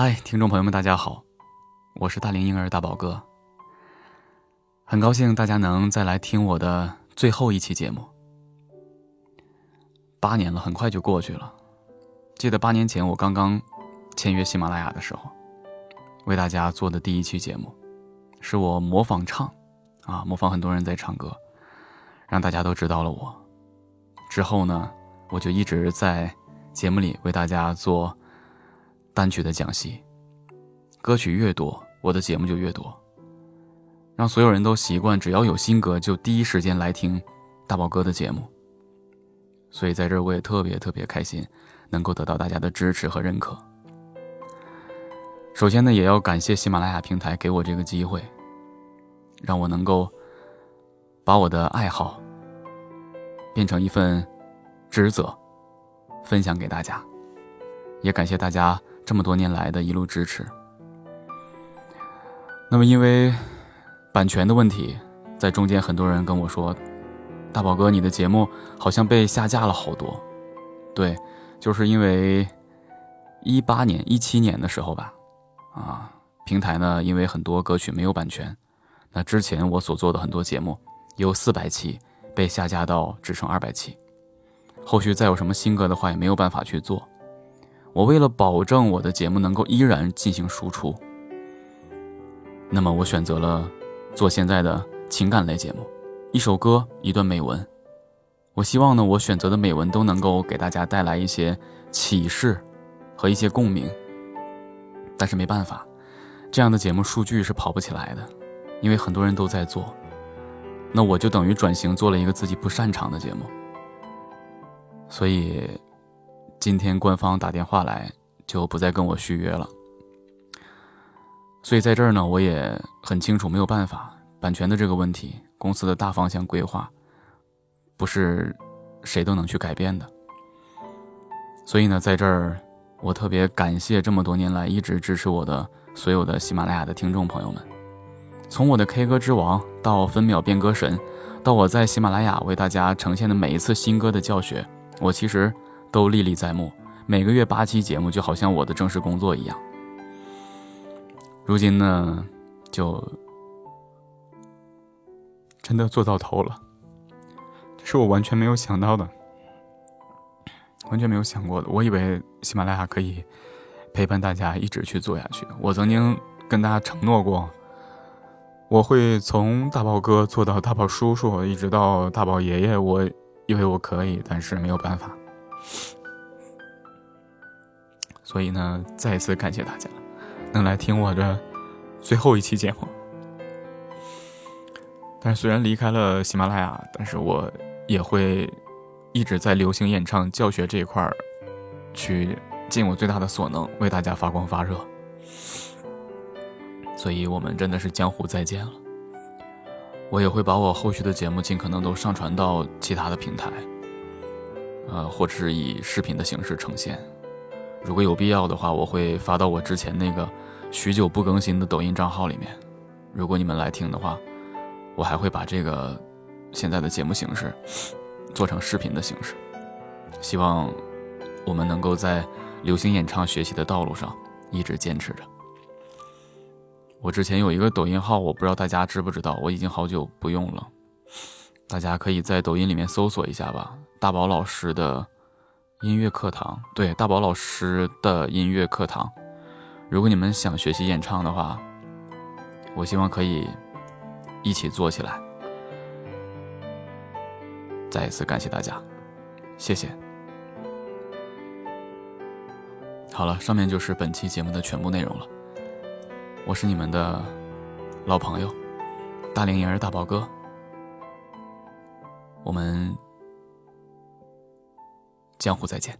嗨，听众朋友们，大家好，我是大龄婴儿大宝哥。很高兴大家能再来听我的最后一期节目。八年了，很快就过去了。记得八年前我刚刚签约喜马拉雅的时候，为大家做的第一期节目，是我模仿唱，啊，模仿很多人在唱歌，让大家都知道了我。之后呢，我就一直在节目里为大家做。单曲的讲析，歌曲越多，我的节目就越多，让所有人都习惯，只要有新歌就第一时间来听大宝哥的节目。所以在这儿我也特别特别开心，能够得到大家的支持和认可。首先呢，也要感谢喜马拉雅平台给我这个机会，让我能够把我的爱好变成一份职责，分享给大家。也感谢大家。这么多年来的一路支持。那么，因为版权的问题，在中间很多人跟我说：“大宝哥，你的节目好像被下架了好多。”对，就是因为一八年、一七年的时候吧，啊，平台呢因为很多歌曲没有版权，那之前我所做的很多节目有四百期被下架到只剩二百期，后续再有什么新歌的话也没有办法去做。我为了保证我的节目能够依然进行输出，那么我选择了做现在的情感类节目，一首歌一段美文。我希望呢，我选择的美文都能够给大家带来一些启示和一些共鸣。但是没办法，这样的节目数据是跑不起来的，因为很多人都在做，那我就等于转型做了一个自己不擅长的节目，所以。今天官方打电话来，就不再跟我续约了。所以在这儿呢，我也很清楚，没有办法，版权的这个问题，公司的大方向规划，不是谁都能去改变的。所以呢，在这儿，我特别感谢这么多年来一直支持我的所有的喜马拉雅的听众朋友们。从我的 K 歌之王到分秒变歌神，到我在喜马拉雅为大家呈现的每一次新歌的教学，我其实。都历历在目，每个月八期节目就好像我的正式工作一样。如今呢，就真的做到头了，这是我完全没有想到的，完全没有想过的。我以为喜马拉雅可以陪伴大家一直去做下去。我曾经跟大家承诺过，我会从大宝哥做到大宝叔叔，一直到大宝爷爷。我以为我可以，但是没有办法。所以呢，再一次感谢大家能来听我的最后一期节目。但是虽然离开了喜马拉雅，但是我也会一直在流行演唱教学这一块儿去尽我最大的所能，为大家发光发热。所以我们真的是江湖再见了。我也会把我后续的节目尽可能都上传到其他的平台。呃，或者是以视频的形式呈现，如果有必要的话，我会发到我之前那个许久不更新的抖音账号里面。如果你们来听的话，我还会把这个现在的节目形式做成视频的形式。希望我们能够在流行演唱学习的道路上一直坚持着。我之前有一个抖音号，我不知道大家知不知道，我已经好久不用了。大家可以在抖音里面搜索一下吧。大宝老师的音乐课堂，对，大宝老师的音乐课堂。如果你们想学习演唱的话，我希望可以一起做起来。再一次感谢大家，谢谢。好了，上面就是本期节目的全部内容了。我是你们的老朋友大龄婴儿大宝哥，我们。江湖再见。